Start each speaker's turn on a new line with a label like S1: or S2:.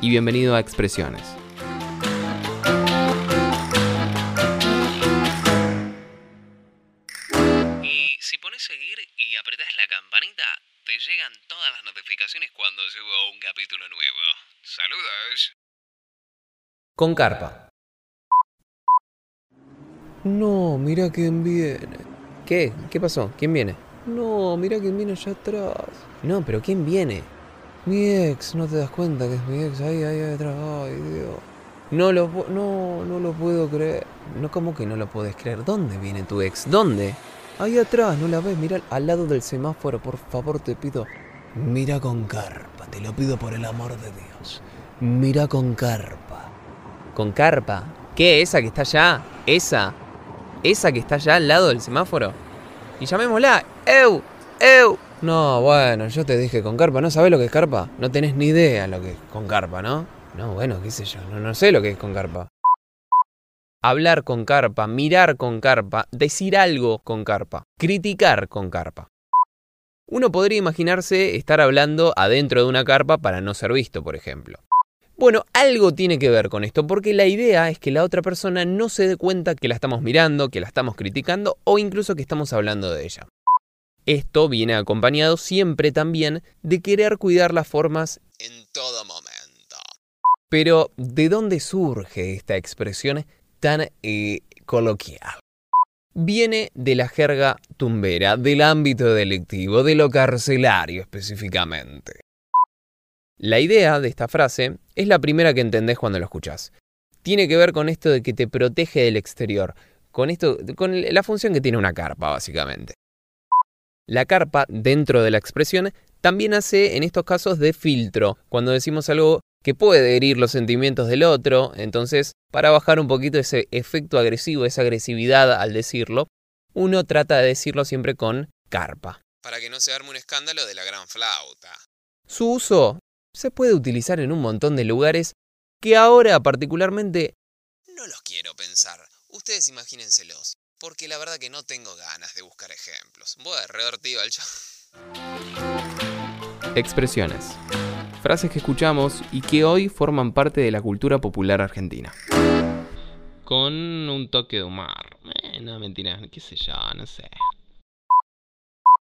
S1: y bienvenido a Expresiones.
S2: Y si pones seguir y apretas la campanita, te llegan todas las notificaciones cuando subo un capítulo nuevo. Saludos.
S1: Con carpa. No, mira quién viene. ¿Qué? ¿Qué pasó? ¿Quién viene? No, mira quién viene allá atrás. No, pero ¿quién viene? Mi ex, ¿no te das cuenta que es mi ex? Ahí, ahí, ahí atrás. Ay, Dios. No lo, no, no lo puedo creer. No, ¿cómo que no lo puedes creer? ¿Dónde viene tu ex? ¿Dónde? Ahí atrás, ¿no la ves? Mira al lado del semáforo, por favor, te pido. Mira con carpa, te lo pido por el amor de Dios. Mira con carpa. ¿Con carpa? ¿Qué? ¿Esa que está allá? ¿Esa? ¿Esa que está allá al lado del semáforo? Y llamémosla. ¡Eu! ¡Eu! No, bueno, yo te dije con carpa. ¿No sabes lo que es carpa? No tenés ni idea lo que es con carpa, ¿no? No, bueno, qué sé yo. No, no sé lo que es con carpa. Hablar con carpa, mirar con carpa, decir algo con carpa, criticar con carpa. Uno podría imaginarse estar hablando adentro de una carpa para no ser visto, por ejemplo. Bueno, algo tiene que ver con esto, porque la idea es que la otra persona no se dé cuenta que la estamos mirando, que la estamos criticando o incluso que estamos hablando de ella. Esto viene acompañado siempre también de querer cuidar las formas
S2: En todo momento.
S1: pero, ¿de dónde surge esta expresión tan eh, coloquial? Viene de la jerga tumbera, del ámbito delictivo, de lo carcelario específicamente. La idea de esta frase es la primera que entendés cuando lo escuchás. Tiene que ver con esto de que te protege del exterior, con esto, con la función que tiene una carpa, básicamente. La carpa, dentro de la expresión, también hace en estos casos de filtro, cuando decimos algo que puede herir los sentimientos del otro, entonces para bajar un poquito ese efecto agresivo, esa agresividad al decirlo, uno trata de decirlo siempre con carpa.
S2: Para que no se arme un escándalo de la gran flauta.
S1: Su uso se puede utilizar en un montón de lugares que ahora particularmente
S2: No los quiero pensar. Ustedes imagínenselos. Porque la verdad que no tengo ganas de buscar ejemplos. Voy a revertido al
S1: expresiones. Frases que escuchamos y que hoy forman parte de la cultura popular argentina. Con un toque de humor. Eh, no, mentira, qué sé yo, no sé.